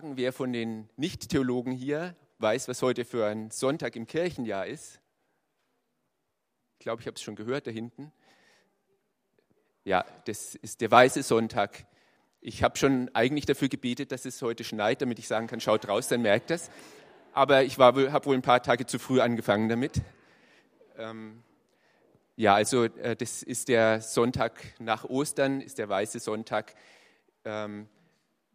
fragen, wer von den Nicht-Theologen hier weiß, was heute für ein Sonntag im Kirchenjahr ist. Ich glaube, ich habe es schon gehört da hinten. Ja, das ist der weiße Sonntag. Ich habe schon eigentlich dafür gebetet, dass es heute schneit, damit ich sagen kann, schaut raus, dann merkt das. Aber ich habe wohl ein paar Tage zu früh angefangen damit. Ähm, ja, also äh, das ist der Sonntag nach Ostern, ist der weiße Sonntag, ähm,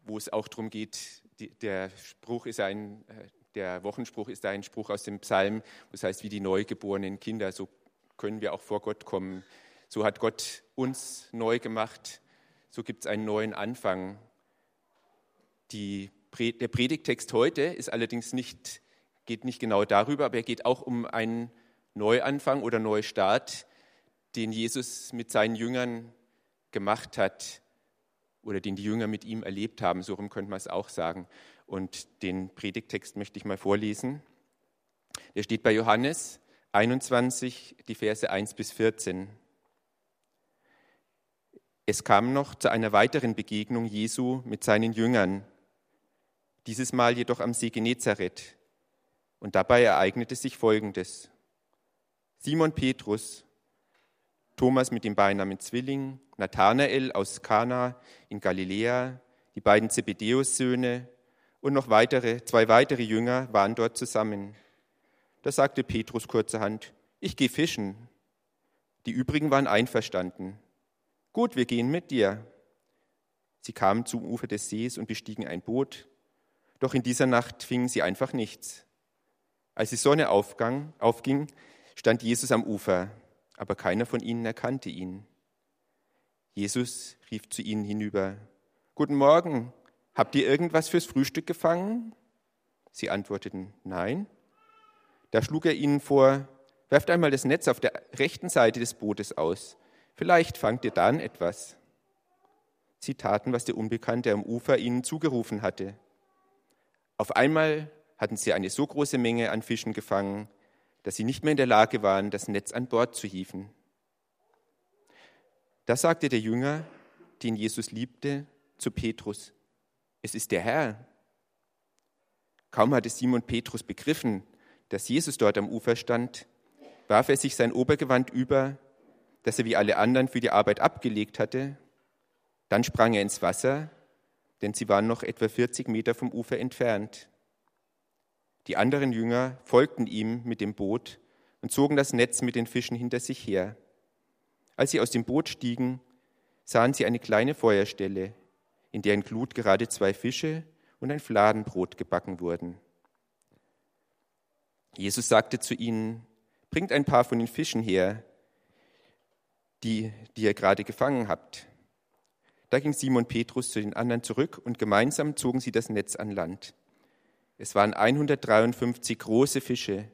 wo es auch darum geht, die, der Spruch ist ein, äh, der Wochenspruch ist ein Spruch aus dem Psalm, das heißt, wie die neugeborenen Kinder, so können wir auch vor Gott kommen. So hat Gott uns neu gemacht, so gibt es einen neuen Anfang. Die, der Predigtext heute ist allerdings nicht, geht nicht genau darüber, aber er geht auch um einen Neuanfang oder Neustart, den Jesus mit seinen Jüngern gemacht hat oder den die Jünger mit ihm erlebt haben, so rum könnte man es auch sagen. Und den Predigtext möchte ich mal vorlesen. Der steht bei Johannes 21, die Verse 1 bis 14. Es kam noch zu einer weiteren Begegnung Jesu mit seinen Jüngern, dieses Mal jedoch am See Genezareth. Und dabei ereignete sich Folgendes. Simon Petrus, Thomas mit dem Beinamen Zwilling, Nathanael aus Kana in Galiläa, die beiden Zebedeus-Söhne und noch weitere, zwei weitere Jünger waren dort zusammen. Da sagte Petrus kurzerhand, ich gehe fischen. Die übrigen waren einverstanden. Gut, wir gehen mit dir. Sie kamen zum Ufer des Sees und bestiegen ein Boot. Doch in dieser Nacht fingen sie einfach nichts. Als die Sonne aufgang, aufging, stand Jesus am Ufer, aber keiner von ihnen erkannte ihn. Jesus rief zu ihnen hinüber, Guten Morgen, habt ihr irgendwas fürs Frühstück gefangen? Sie antworteten, Nein. Da schlug er ihnen vor, werft einmal das Netz auf der rechten Seite des Bootes aus. Vielleicht fangt ihr dann etwas. Sie taten, was der Unbekannte am Ufer ihnen zugerufen hatte. Auf einmal hatten sie eine so große Menge an Fischen gefangen, dass sie nicht mehr in der Lage waren, das Netz an Bord zu hieven. Da sagte der Jünger, den Jesus liebte, zu Petrus, es ist der Herr. Kaum hatte Simon Petrus begriffen, dass Jesus dort am Ufer stand, warf er sich sein Obergewand über das er wie alle anderen für die Arbeit abgelegt hatte. Dann sprang er ins Wasser, denn sie waren noch etwa 40 Meter vom Ufer entfernt. Die anderen Jünger folgten ihm mit dem Boot und zogen das Netz mit den Fischen hinter sich her. Als sie aus dem Boot stiegen, sahen sie eine kleine Feuerstelle, in deren Glut gerade zwei Fische und ein Fladenbrot gebacken wurden. Jesus sagte zu ihnen, bringt ein paar von den Fischen her, die, die ihr gerade gefangen habt. Da ging Simon Petrus zu den anderen zurück und gemeinsam zogen sie das Netz an Land. Es waren 153 große Fische.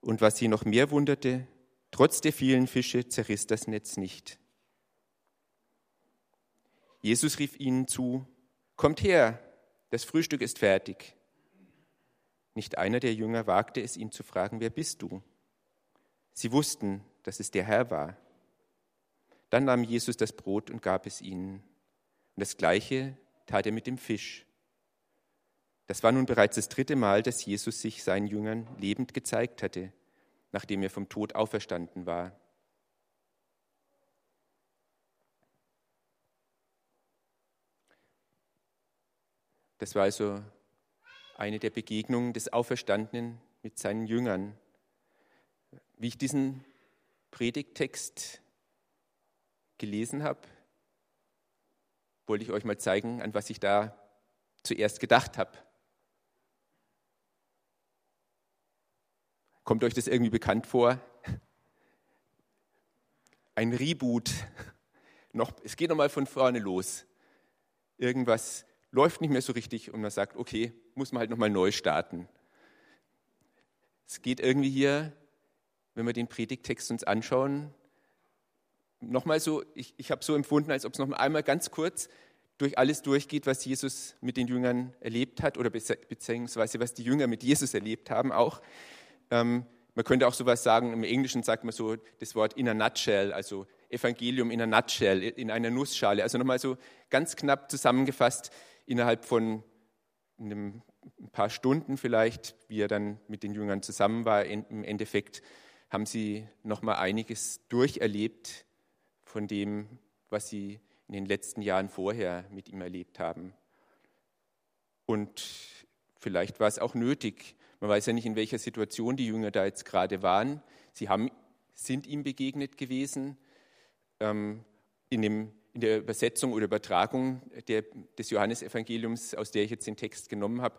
Und was sie noch mehr wunderte, trotz der vielen Fische zerriss das Netz nicht. Jesus rief ihnen zu, Kommt her, das Frühstück ist fertig. Nicht einer der Jünger wagte es, ihn zu fragen, wer bist du? Sie wussten, dass es der Herr war. Dann nahm Jesus das Brot und gab es ihnen. Und das Gleiche tat er mit dem Fisch. Das war nun bereits das dritte Mal, dass Jesus sich seinen Jüngern lebend gezeigt hatte, nachdem er vom Tod auferstanden war. Das war also eine der Begegnungen des Auferstandenen mit seinen Jüngern. Wie ich diesen Predigttext gelesen habe, wollte ich euch mal zeigen, an was ich da zuerst gedacht habe. Kommt euch das irgendwie bekannt vor? Ein Reboot. Noch, es geht nochmal von vorne los. Irgendwas läuft nicht mehr so richtig und man sagt, okay, muss man halt nochmal neu starten. Es geht irgendwie hier wenn wir den Predigtext uns anschauen, nochmal so, ich, ich habe so empfunden, als ob es noch einmal ganz kurz durch alles durchgeht, was Jesus mit den Jüngern erlebt hat oder beziehungsweise was die Jünger mit Jesus erlebt haben auch. Ähm, man könnte auch sowas sagen, im Englischen sagt man so das Wort in a nutshell, also Evangelium in a nutshell, in einer Nussschale. Also nochmal so ganz knapp zusammengefasst, innerhalb von einem, ein paar Stunden vielleicht, wie er dann mit den Jüngern zusammen war, im Endeffekt haben sie noch mal einiges durcherlebt von dem, was sie in den letzten Jahren vorher mit ihm erlebt haben. Und vielleicht war es auch nötig. Man weiß ja nicht, in welcher Situation die Jünger da jetzt gerade waren. Sie haben, sind ihm begegnet gewesen. Ähm, in, dem, in, der Übersetzung oder Übertragung der, des Johannesevangeliums, aus der ich jetzt den Text genommen habe,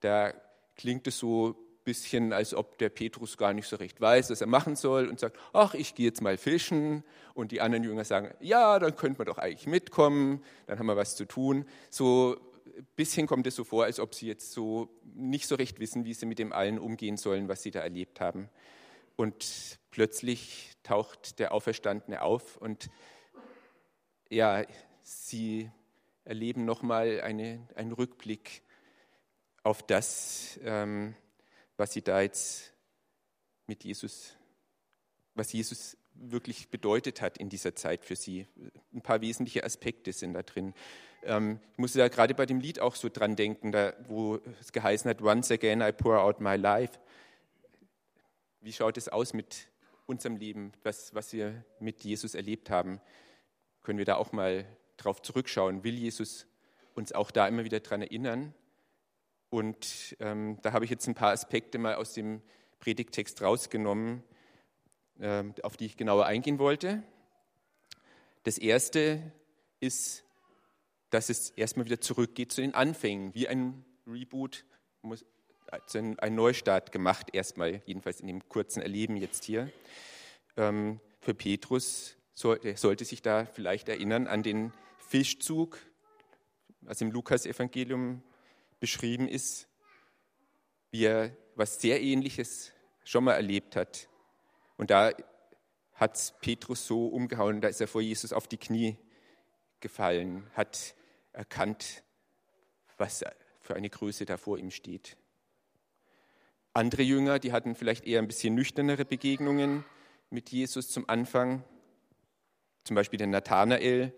da klingt es so ein bisschen, als ob der Petrus gar nicht so recht weiß, was er machen soll und sagt, ach, ich gehe jetzt mal fischen. Und die anderen Jünger sagen, ja, dann könnte man doch eigentlich mitkommen, dann haben wir was zu tun. So ein bisschen kommt es so vor, als ob sie jetzt so nicht so recht wissen, wie sie mit dem allen umgehen sollen, was sie da erlebt haben. Und plötzlich taucht der Auferstandene auf und ja, sie erleben nochmal eine, einen Rückblick auf das, ähm, was sie da jetzt mit Jesus, was Jesus wirklich bedeutet hat in dieser Zeit für sie. Ein paar wesentliche Aspekte sind da drin. Ähm, ich musste da gerade bei dem Lied auch so dran denken, da, wo es geheißen hat, Once again I pour out my life. Wie schaut es aus mit unserem Leben, was, was wir mit Jesus erlebt haben? Können wir da auch mal drauf zurückschauen? Will Jesus uns auch da immer wieder dran erinnern? Und ähm, da habe ich jetzt ein paar Aspekte mal aus dem Predigtext rausgenommen, äh, auf die ich genauer eingehen wollte. Das erste ist, dass es erstmal wieder zurückgeht zu den Anfängen, wie ein Reboot, also ein Neustart gemacht, erstmal, jedenfalls in dem kurzen Erleben jetzt hier. Ähm, für Petrus sollte sich da vielleicht erinnern an den Fischzug, was im Lukas-Evangelium beschrieben ist, wie er was sehr Ähnliches schon mal erlebt hat. Und da hat Petrus so umgehauen, da ist er vor Jesus auf die Knie gefallen, hat erkannt, was für eine Größe da vor ihm steht. Andere Jünger, die hatten vielleicht eher ein bisschen nüchternere Begegnungen mit Jesus zum Anfang. Zum Beispiel der Nathanael,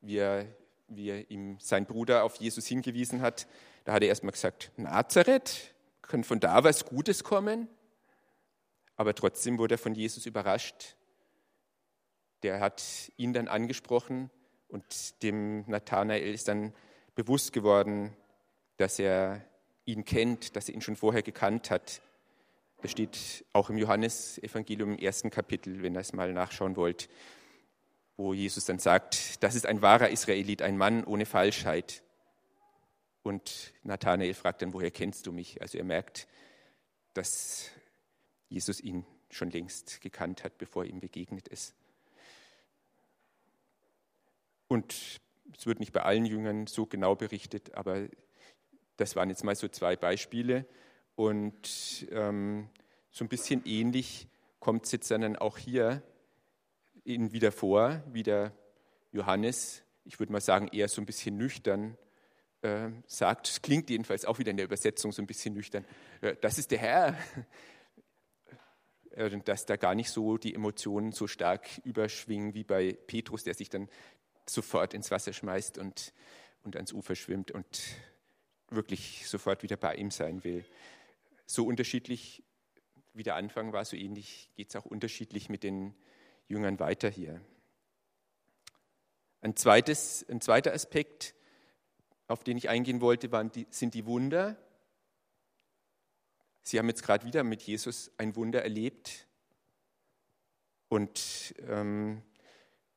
wie er, wie er ihm sein Bruder auf Jesus hingewiesen hat. Da hat er erstmal gesagt, Nazareth, kann von da was Gutes kommen? Aber trotzdem wurde er von Jesus überrascht. Der hat ihn dann angesprochen und dem Nathanael ist dann bewusst geworden, dass er ihn kennt, dass er ihn schon vorher gekannt hat. Das steht auch im Johannesevangelium im ersten Kapitel, wenn ihr es mal nachschauen wollt, wo Jesus dann sagt, das ist ein wahrer Israelit, ein Mann ohne Falschheit. Und Nathanael fragt dann, woher kennst du mich? Also er merkt, dass Jesus ihn schon längst gekannt hat, bevor er ihm begegnet ist. Und es wird nicht bei allen Jüngern so genau berichtet, aber das waren jetzt mal so zwei Beispiele. Und ähm, so ein bisschen ähnlich kommt es jetzt dann auch hier Ihnen wieder vor, wie der Johannes, ich würde mal sagen, eher so ein bisschen nüchtern äh, sagt. Es klingt jedenfalls auch wieder in der Übersetzung so ein bisschen nüchtern. Äh, das ist der Herr. Äh, dass da gar nicht so die Emotionen so stark überschwingen wie bei Petrus, der sich dann sofort ins Wasser schmeißt und, und ans Ufer schwimmt und wirklich sofort wieder bei ihm sein will. So unterschiedlich wie der Anfang war, so ähnlich geht es auch unterschiedlich mit den Jüngern weiter hier. Ein, zweites, ein zweiter Aspekt, auf den ich eingehen wollte, die, sind die Wunder. Sie haben jetzt gerade wieder mit Jesus ein Wunder erlebt. Und ähm,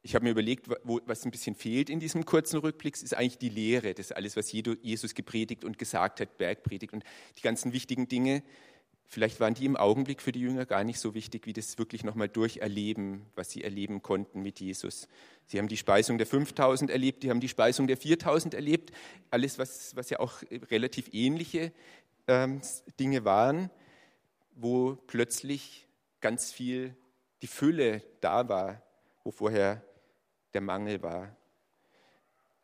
ich habe mir überlegt, wo, was ein bisschen fehlt in diesem kurzen Rückblick, ist eigentlich die Lehre, das alles, was Jesus gepredigt und gesagt hat, Bergpredigt und die ganzen wichtigen Dinge. Vielleicht waren die im Augenblick für die Jünger gar nicht so wichtig, wie das wirklich nochmal durcherleben, was sie erleben konnten mit Jesus. Sie haben die Speisung der 5000 erlebt, die haben die Speisung der 4000 erlebt, alles, was, was ja auch relativ ähnliche ähm, Dinge waren, wo plötzlich ganz viel die Fülle da war, wo vorher der Mangel war.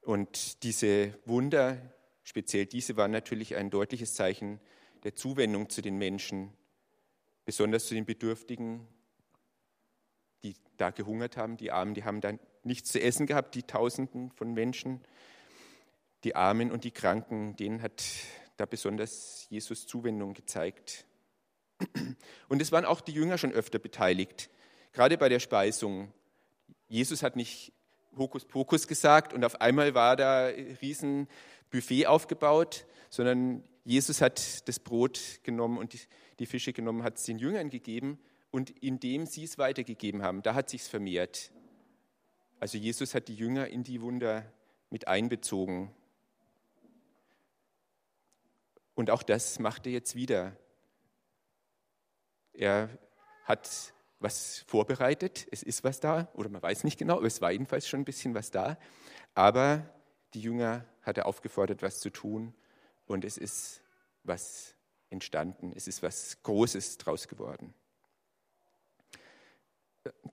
Und diese Wunder, speziell diese, waren natürlich ein deutliches Zeichen der Zuwendung zu den Menschen, besonders zu den Bedürftigen, die da gehungert haben. Die Armen, die haben dann nichts zu essen gehabt, die Tausenden von Menschen. die Armen und die Kranken, denen hat da besonders Jesus Zuwendung gezeigt. Und es waren auch die Jünger schon öfter beteiligt, gerade bei der Speisung. Jesus hat nicht Hokuspokus gesagt und auf einmal war da ein riesen Buffet aufgebaut, sondern Jesus hat das Brot genommen und die Fische genommen, hat es den Jüngern gegeben und indem sie es weitergegeben haben, da hat sich's vermehrt. Also Jesus hat die Jünger in die Wunder mit einbezogen. Und auch das macht er jetzt wieder. Er hat was vorbereitet, es ist was da, oder man weiß nicht genau, aber es war jedenfalls schon ein bisschen was da. Aber die Jünger hat er aufgefordert, was zu tun und es ist was entstanden, es ist was Großes draus geworden.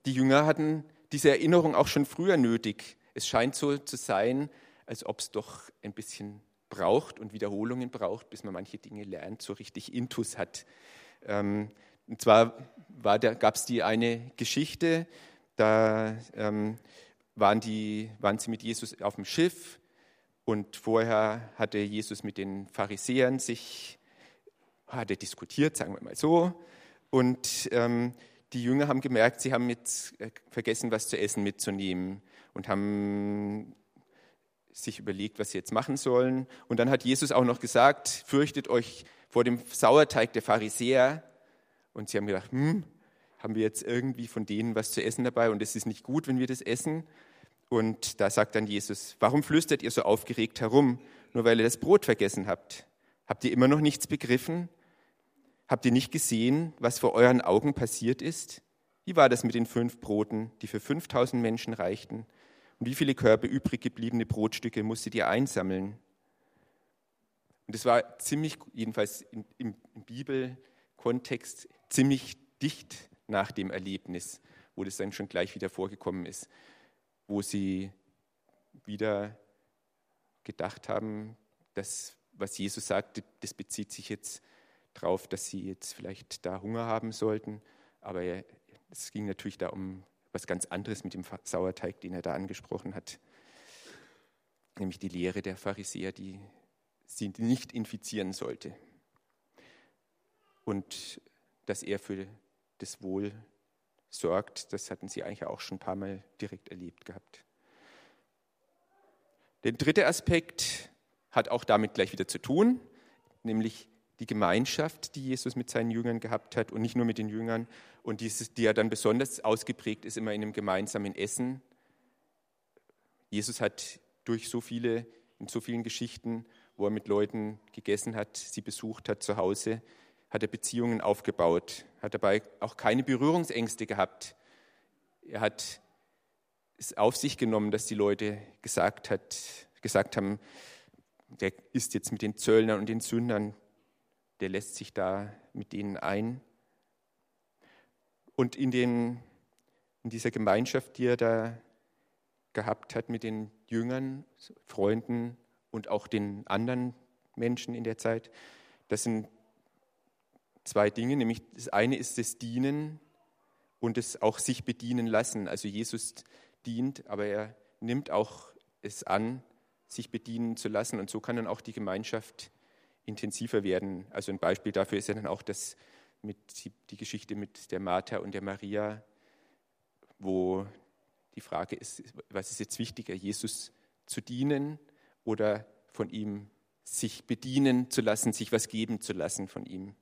Die Jünger hatten diese Erinnerung auch schon früher nötig. Es scheint so zu sein, als ob es doch ein bisschen braucht und Wiederholungen braucht, bis man manche Dinge lernt, so richtig Intus hat. Ähm, und zwar gab es die eine Geschichte, da ähm, waren, die, waren sie mit Jesus auf dem Schiff und vorher hatte Jesus mit den Pharisäern sich hatte diskutiert, sagen wir mal so. Und ähm, die Jünger haben gemerkt, sie haben jetzt äh, vergessen, was zu essen mitzunehmen und haben sich überlegt, was sie jetzt machen sollen. Und dann hat Jesus auch noch gesagt, fürchtet euch vor dem Sauerteig der Pharisäer. Und sie haben gedacht, hm, haben wir jetzt irgendwie von denen was zu essen dabei und es ist nicht gut, wenn wir das essen. Und da sagt dann Jesus, warum flüstert ihr so aufgeregt herum, nur weil ihr das Brot vergessen habt? Habt ihr immer noch nichts begriffen? Habt ihr nicht gesehen, was vor euren Augen passiert ist? Wie war das mit den fünf Broten, die für 5000 Menschen reichten? Und wie viele Körbe übrig gebliebene Brotstücke musstet ihr einsammeln? Und es war ziemlich, jedenfalls im, im, im Bibelkontext, ziemlich dicht nach dem Erlebnis, wo das dann schon gleich wieder vorgekommen ist, wo sie wieder gedacht haben, dass was Jesus sagte, das bezieht sich jetzt darauf, dass sie jetzt vielleicht da Hunger haben sollten, aber es ging natürlich da um was ganz anderes mit dem Sauerteig, den er da angesprochen hat, nämlich die Lehre der Pharisäer, die sie nicht infizieren sollte. Und dass er für das Wohl sorgt, das hatten sie eigentlich auch schon ein paar Mal direkt erlebt gehabt. Der dritte Aspekt hat auch damit gleich wieder zu tun, nämlich die Gemeinschaft, die Jesus mit seinen Jüngern gehabt hat und nicht nur mit den Jüngern und dieses, die ja dann besonders ausgeprägt ist immer in einem gemeinsamen Essen. Jesus hat durch so viele, in so vielen Geschichten, wo er mit Leuten gegessen hat, sie besucht hat zu Hause, hat er Beziehungen aufgebaut, hat dabei auch keine Berührungsängste gehabt. Er hat es auf sich genommen, dass die Leute gesagt, hat, gesagt haben, der ist jetzt mit den Zöllnern und den Sündern, der lässt sich da mit denen ein. Und in, den, in dieser Gemeinschaft, die er da gehabt hat mit den Jüngern, Freunden und auch den anderen Menschen in der Zeit, das sind zwei Dinge, nämlich das eine ist das Dienen und das auch sich bedienen lassen. Also Jesus dient, aber er nimmt auch es an, sich bedienen zu lassen und so kann dann auch die Gemeinschaft intensiver werden. Also ein Beispiel dafür ist ja dann auch das mit die Geschichte mit der Martha und der Maria, wo die Frage ist, was ist jetzt wichtiger, Jesus zu dienen oder von ihm sich bedienen zu lassen, sich was geben zu lassen von ihm.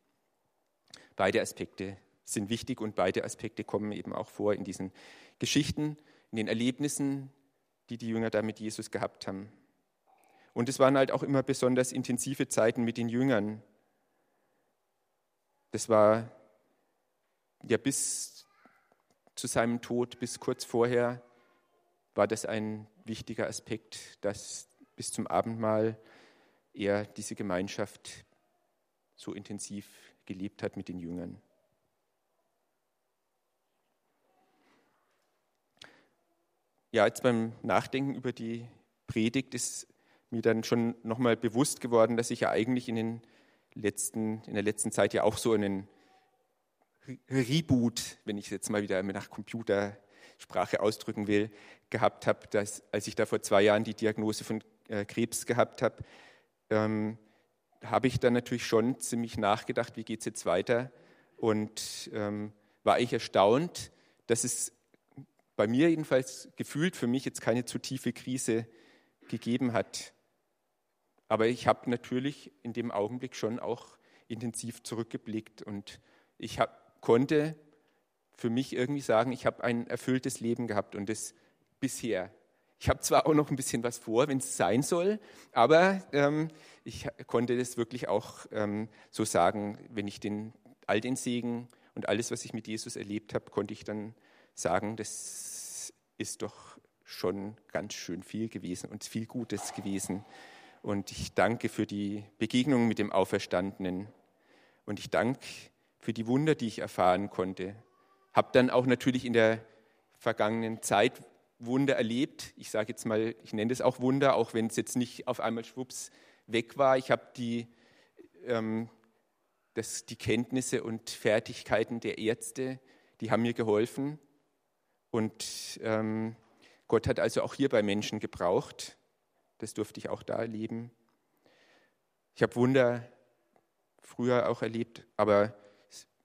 Beide Aspekte sind wichtig und beide Aspekte kommen eben auch vor in diesen Geschichten, in den Erlebnissen, die die Jünger da mit Jesus gehabt haben. Und es waren halt auch immer besonders intensive Zeiten mit den Jüngern. Das war ja bis zu seinem Tod, bis kurz vorher, war das ein wichtiger Aspekt, dass bis zum Abendmahl er diese Gemeinschaft so intensiv gelebt hat mit den Jüngern. Ja, jetzt beim Nachdenken über die Predigt ist mir dann schon nochmal bewusst geworden, dass ich ja eigentlich in, den letzten, in der letzten Zeit ja auch so einen Reboot, wenn ich es jetzt mal wieder nach Computersprache ausdrücken will, gehabt habe, dass als ich da vor zwei Jahren die Diagnose von äh, Krebs gehabt habe, ähm, habe ich dann natürlich schon ziemlich nachgedacht, wie geht es jetzt weiter und ähm, war ich erstaunt, dass es bei mir jedenfalls gefühlt für mich jetzt keine zu tiefe Krise gegeben hat. Aber ich habe natürlich in dem Augenblick schon auch intensiv zurückgeblickt und ich hab, konnte für mich irgendwie sagen, ich habe ein erfülltes Leben gehabt und das bisher. Ich habe zwar auch noch ein bisschen was vor, wenn es sein soll, aber ähm, ich konnte das wirklich auch ähm, so sagen, wenn ich den, all den Segen und alles, was ich mit Jesus erlebt habe, konnte ich dann sagen, das ist doch schon ganz schön viel gewesen und viel Gutes gewesen. Und ich danke für die Begegnung mit dem Auferstandenen. Und ich danke für die Wunder, die ich erfahren konnte. Habe dann auch natürlich in der vergangenen Zeit Wunder erlebt. Ich sage jetzt mal, ich nenne das auch Wunder, auch wenn es jetzt nicht auf einmal schwupps weg war. Ich habe die, ähm, das, die Kenntnisse und Fertigkeiten der Ärzte, die haben mir geholfen. Und ähm, Gott hat also auch hier bei Menschen gebraucht. Das durfte ich auch da erleben. Ich habe Wunder früher auch erlebt, aber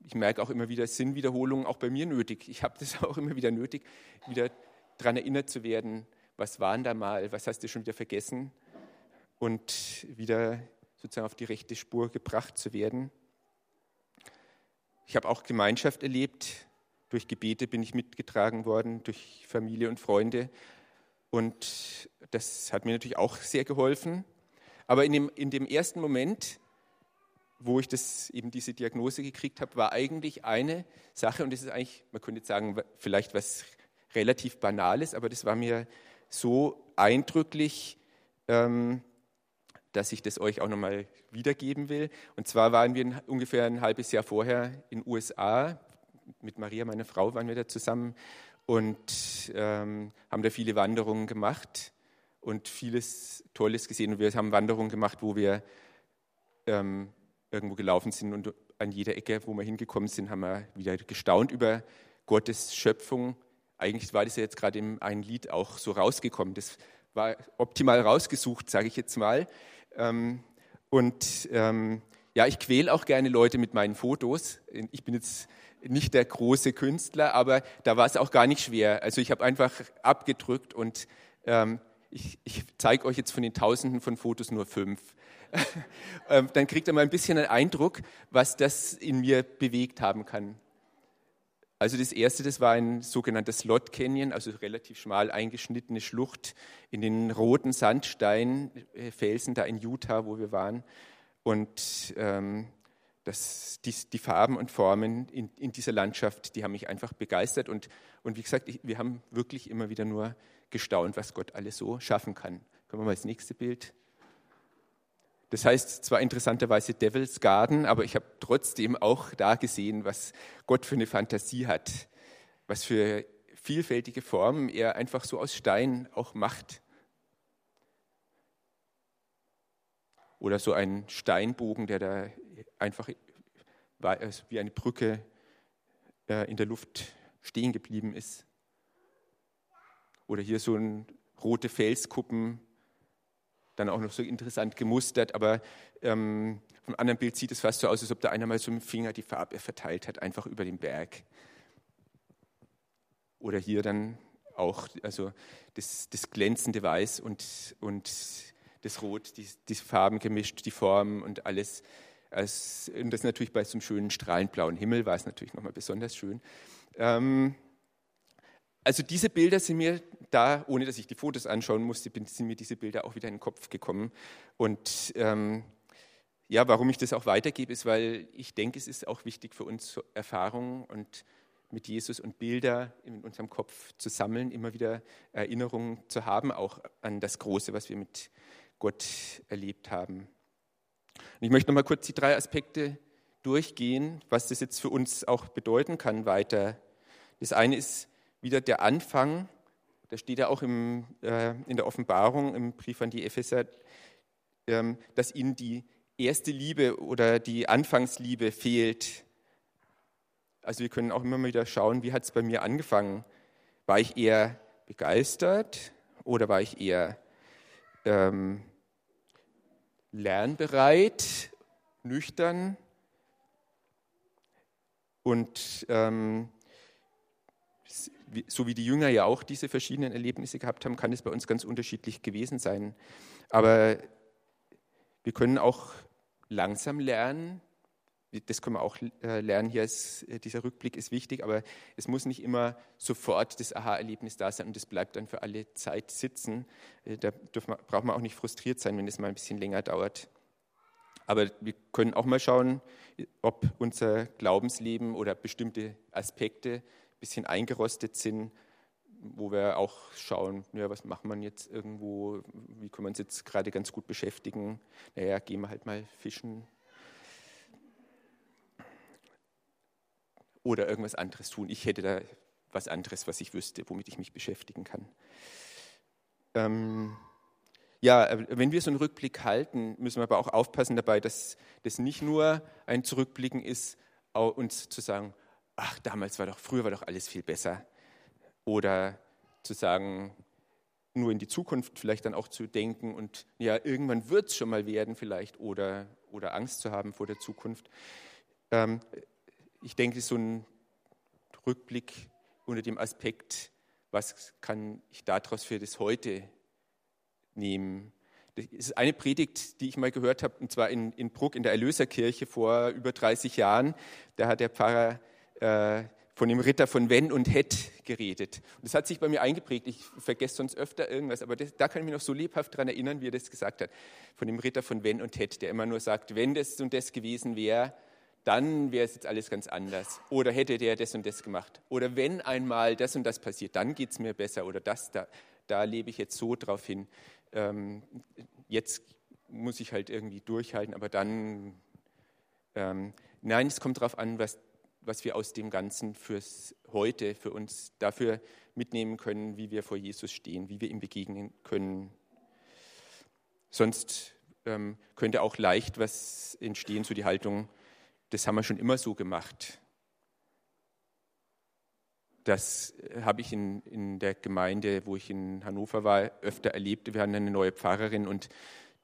ich merke auch immer wieder, es sind Wiederholungen auch bei mir nötig. Ich habe das auch immer wieder nötig, wieder daran erinnert zu werden, was waren da mal, was hast du schon wieder vergessen und wieder sozusagen auf die rechte Spur gebracht zu werden. Ich habe auch Gemeinschaft erlebt, durch Gebete bin ich mitgetragen worden, durch Familie und Freunde. Und das hat mir natürlich auch sehr geholfen. Aber in dem, in dem ersten Moment, wo ich das, eben diese Diagnose gekriegt habe, war eigentlich eine Sache, und das ist eigentlich, man könnte jetzt sagen, vielleicht was relativ Banales, aber das war mir so eindrücklich, ähm, dass ich das euch auch nochmal wiedergeben will. Und zwar waren wir ungefähr ein halbes Jahr vorher in den USA mit Maria, meiner Frau, waren wir da zusammen und ähm, haben da viele Wanderungen gemacht und vieles Tolles gesehen. Und wir haben Wanderungen gemacht, wo wir ähm, irgendwo gelaufen sind und an jeder Ecke, wo wir hingekommen sind, haben wir wieder gestaunt über Gottes Schöpfung. Eigentlich war das ja jetzt gerade in einem Lied auch so rausgekommen. Das war optimal rausgesucht, sage ich jetzt mal. Ähm, und ähm, ja, ich quäle auch gerne Leute mit meinen Fotos. Ich bin jetzt nicht der große Künstler, aber da war es auch gar nicht schwer. Also ich habe einfach abgedrückt und ähm, ich, ich zeige euch jetzt von den Tausenden von Fotos nur fünf. ähm, dann kriegt ihr mal ein bisschen einen Eindruck, was das in mir bewegt haben kann. Also das erste, das war ein sogenanntes Slot Canyon, also relativ schmal eingeschnittene Schlucht in den roten Sandsteinfelsen da in Utah, wo wir waren. Und ähm, das, die, die, Farben und Formen in, in, dieser Landschaft, die haben mich einfach begeistert. Und, und wie gesagt, ich, wir haben wirklich immer wieder nur gestaunt, was Gott alles so schaffen kann. Können wir mal das nächste Bild? Das heißt zwar interessanterweise Devil's Garden, aber ich habe trotzdem auch da gesehen, was Gott für eine Fantasie hat, was für vielfältige Formen er einfach so aus Stein auch macht. Oder so ein Steinbogen, der da einfach wie eine Brücke äh, in der Luft stehen geblieben ist. Oder hier so ein rote Felskuppen, dann auch noch so interessant gemustert, aber ähm, vom anderen Bild sieht es fast so aus, als ob da einer mal so mit dem Finger die Farbe verteilt hat, einfach über den Berg. Oder hier dann auch also das, das glänzende Weiß und, und das Rot, die, die Farben gemischt, die Formen und alles. Und das natürlich bei so einem schönen strahlend blauen Himmel war es natürlich nochmal besonders schön. Ähm, also diese Bilder sind mir da, ohne dass ich die Fotos anschauen musste, sind mir diese Bilder auch wieder in den Kopf gekommen. Und ähm, ja, warum ich das auch weitergebe, ist, weil ich denke, es ist auch wichtig für uns, Erfahrungen und mit Jesus und Bilder in unserem Kopf zu sammeln, immer wieder Erinnerungen zu haben, auch an das Große, was wir mit Gott erlebt haben. Und ich möchte noch mal kurz die drei Aspekte durchgehen, was das jetzt für uns auch bedeuten kann weiter. Das eine ist wieder der Anfang, da steht ja auch im, äh, in der Offenbarung im Brief an die Epheser, ähm, dass ihnen die erste Liebe oder die Anfangsliebe fehlt. Also wir können auch immer mal wieder schauen, wie hat es bei mir angefangen? War ich eher begeistert oder war ich eher ähm, lernbereit, nüchtern und ähm, so wie die Jünger ja auch diese verschiedenen Erlebnisse gehabt haben, kann es bei uns ganz unterschiedlich gewesen sein. Aber wir können auch langsam lernen. Das können wir auch äh, lernen. Hier ist, dieser Rückblick ist wichtig, aber es muss nicht immer sofort das Aha-Erlebnis da sein und das bleibt dann für alle Zeit sitzen. Äh, da man, braucht man auch nicht frustriert sein, wenn es mal ein bisschen länger dauert. Aber wir können auch mal schauen, ob unser Glaubensleben oder bestimmte Aspekte bisschen eingerostet sind, wo wir auch schauen, ja, was macht man jetzt irgendwo, wie kann man uns jetzt gerade ganz gut beschäftigen. Naja, gehen wir halt mal fischen. Oder irgendwas anderes tun. Ich hätte da was anderes, was ich wüsste, womit ich mich beschäftigen kann. Ähm, ja, äh, wenn wir so einen Rückblick halten, müssen wir aber auch aufpassen dabei, dass das nicht nur ein Zurückblicken ist, uns zu sagen, ach, damals war doch, früher war doch alles viel besser. Oder zu sagen, nur in die Zukunft vielleicht dann auch zu denken und ja, irgendwann wird es schon mal werden vielleicht oder, oder Angst zu haben vor der Zukunft. Ähm, ich denke, so ein Rückblick unter dem Aspekt, was kann ich daraus für das Heute nehmen. Das ist eine Predigt, die ich mal gehört habe, und zwar in, in Bruck in der Erlöserkirche vor über 30 Jahren. Da hat der Pfarrer äh, von dem Ritter von Wenn und Het geredet. Und das hat sich bei mir eingeprägt. Ich vergesse sonst öfter irgendwas, aber das, da kann ich mich noch so lebhaft daran erinnern, wie er das gesagt hat. Von dem Ritter von Wenn und Het, der immer nur sagt, wenn das und das gewesen wäre, dann wäre es jetzt alles ganz anders. Oder hätte der das und das gemacht. Oder wenn einmal das und das passiert, dann geht es mir besser. Oder das, da, da lebe ich jetzt so drauf hin ähm, jetzt muss ich halt irgendwie durchhalten, aber dann, ähm, nein, es kommt darauf an, was, was wir aus dem Ganzen fürs Heute, für uns dafür mitnehmen können, wie wir vor Jesus stehen, wie wir ihm begegnen können. Sonst ähm, könnte auch leicht was entstehen, so die Haltung, das haben wir schon immer so gemacht. Das habe ich in, in der Gemeinde, wo ich in Hannover war, öfter erlebt. Wir hatten eine neue Pfarrerin und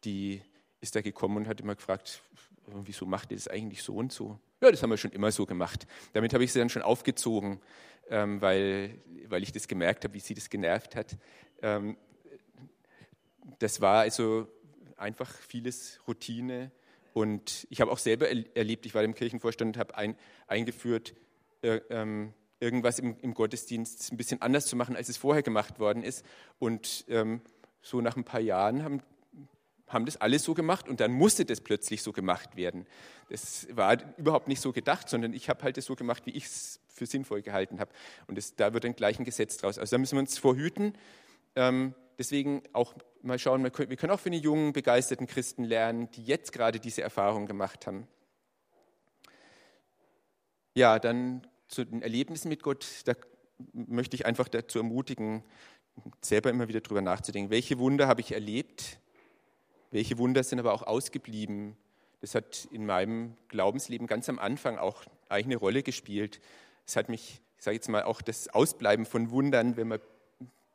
die ist da gekommen und hat immer gefragt, wieso macht ihr das eigentlich so und so? Ja, das haben wir schon immer so gemacht. Damit habe ich sie dann schon aufgezogen, ähm, weil, weil ich das gemerkt habe, wie sie das genervt hat. Ähm, das war also einfach vieles Routine. Und ich habe auch selber erlebt, ich war im Kirchenvorstand und habe ein, eingeführt, äh, ähm, irgendwas im, im, Gottesdienst ein bisschen anders zu machen, als es vorher gemacht worden ist. Und ähm, so nach ein paar Jahren haben, haben das alles so gemacht und dann musste das plötzlich so gemacht werden. Das war überhaupt nicht so gedacht, sondern ich habe halt das so gemacht, wie ich es für sinnvoll gehalten habe. Und das, da wird dann gleich ein Gesetz draus. Also da müssen wir uns vorhüten. Ähm, deswegen auch mal schauen, wir können auch für die jungen, begeisterten Christen lernen, die jetzt gerade diese Erfahrung gemacht haben. Ja, dann zu den Erlebnissen mit Gott, da möchte ich einfach dazu ermutigen, selber immer wieder darüber nachzudenken. Welche Wunder habe ich erlebt? Welche Wunder sind aber auch ausgeblieben? Das hat in meinem Glaubensleben ganz am Anfang auch eine Rolle gespielt. Es hat mich, ich sage jetzt mal, auch das Ausbleiben von Wundern, wenn man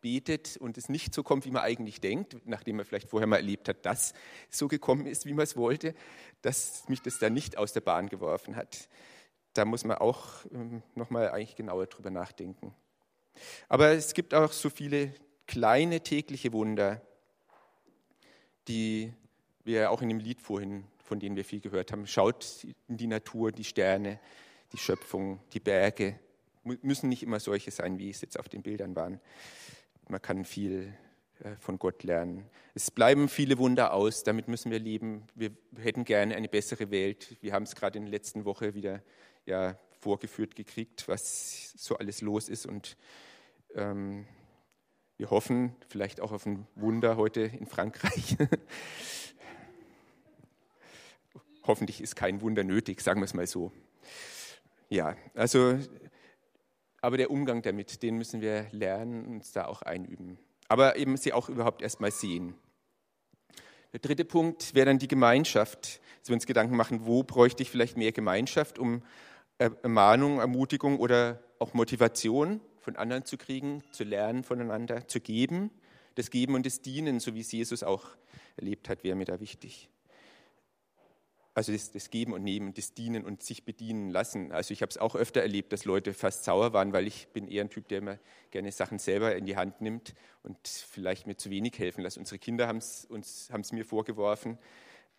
betet und es nicht so kommt, wie man eigentlich denkt, nachdem man vielleicht vorher mal erlebt hat, dass es so gekommen ist, wie man es wollte, dass mich das dann nicht aus der Bahn geworfen hat da muss man auch ähm, nochmal eigentlich genauer drüber nachdenken. Aber es gibt auch so viele kleine tägliche Wunder, die wir auch in dem Lied vorhin, von denen wir viel gehört haben. Schaut in die Natur, die Sterne, die Schöpfung, die Berge. Müssen nicht immer solche sein, wie es jetzt auf den Bildern waren. Man kann viel äh, von Gott lernen. Es bleiben viele Wunder aus, damit müssen wir leben. Wir hätten gerne eine bessere Welt. Wir haben es gerade in der letzten Woche wieder ja, vorgeführt gekriegt, was so alles los ist. Und ähm, wir hoffen vielleicht auch auf ein Wunder heute in Frankreich. Hoffentlich ist kein Wunder nötig, sagen wir es mal so. Ja, also, aber der Umgang damit, den müssen wir lernen und uns da auch einüben. Aber eben sie auch überhaupt erst mal sehen. Der dritte Punkt wäre dann die Gemeinschaft. Dass wir uns Gedanken machen, wo bräuchte ich vielleicht mehr Gemeinschaft, um Ermahnung, Ermutigung oder auch Motivation von anderen zu kriegen, zu lernen voneinander, zu geben. das Geben und das Dienen, so wie es Jesus auch erlebt hat, wäre mir da wichtig. Also das, das, Geben und Nehmen, das Dienen und sich bedienen lassen. Also ich habe es auch öfter erlebt, dass Leute fast sauer waren, weil ich bin eher ein Typ, der immer gerne Sachen selber in die Hand nimmt und vielleicht mir zu wenig helfen lässt. Unsere Kinder haben es mir vorgeworfen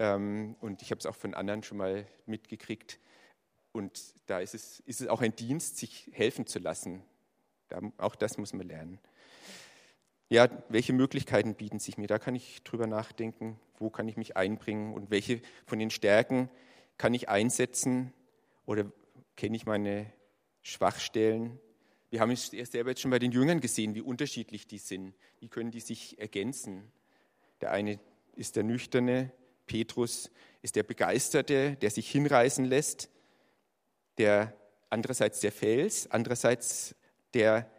ähm, und ich habe es auch von anderen schon mal mitgekriegt. Und da ist es, ist es auch ein Dienst, sich helfen zu lassen. Auch das muss man lernen ja, welche Möglichkeiten bieten sich mir? Da kann ich drüber nachdenken, wo kann ich mich einbringen und welche von den Stärken kann ich einsetzen oder kenne ich meine Schwachstellen? Wir haben es selber jetzt schon bei den Jüngern gesehen, wie unterschiedlich die sind. Wie können die sich ergänzen? Der eine ist der Nüchterne, Petrus ist der Begeisterte, der sich hinreißen lässt, der andererseits der Fels, andererseits der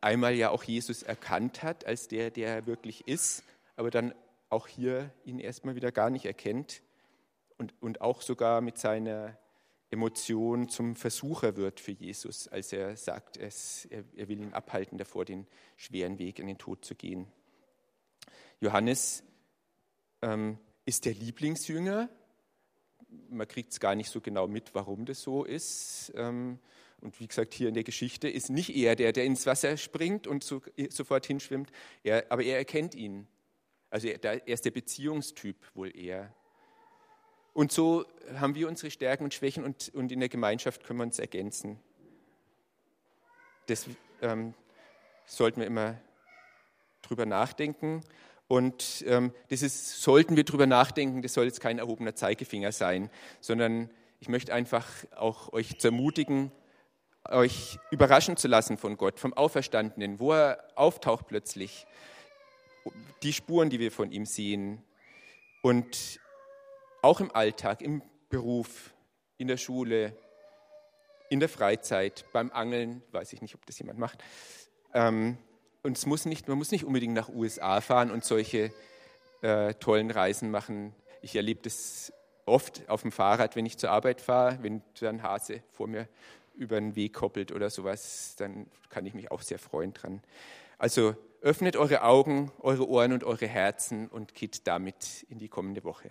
einmal ja auch Jesus erkannt hat als der, der er wirklich ist, aber dann auch hier ihn erstmal wieder gar nicht erkennt und, und auch sogar mit seiner Emotion zum Versucher wird für Jesus, als er sagt, es, er, er will ihn abhalten davor, den schweren Weg in den Tod zu gehen. Johannes ähm, ist der Lieblingsjünger. Man kriegt es gar nicht so genau mit, warum das so ist. Ähm, und wie gesagt, hier in der Geschichte ist nicht er der, der ins Wasser springt und so, sofort hinschwimmt, er, aber er erkennt ihn. Also er, er ist der Beziehungstyp wohl eher. Und so haben wir unsere Stärken und Schwächen und, und in der Gemeinschaft können wir uns ergänzen. Das ähm, sollten wir immer drüber nachdenken. Und ähm, das ist, sollten wir drüber nachdenken, das soll jetzt kein erhobener Zeigefinger sein, sondern ich möchte einfach auch euch ermutigen, euch überraschen zu lassen von Gott, vom Auferstandenen, wo er auftaucht plötzlich, die Spuren, die wir von ihm sehen. Und auch im Alltag, im Beruf, in der Schule, in der Freizeit, beim Angeln, weiß ich nicht, ob das jemand macht. Ähm, und es muss nicht, man muss nicht unbedingt nach USA fahren und solche äh, tollen Reisen machen. Ich erlebe das oft auf dem Fahrrad, wenn ich zur Arbeit fahre, wenn dann Hase vor mir über den Weg koppelt oder sowas, dann kann ich mich auch sehr freuen dran. Also öffnet eure Augen, eure Ohren und eure Herzen und geht damit in die kommende Woche.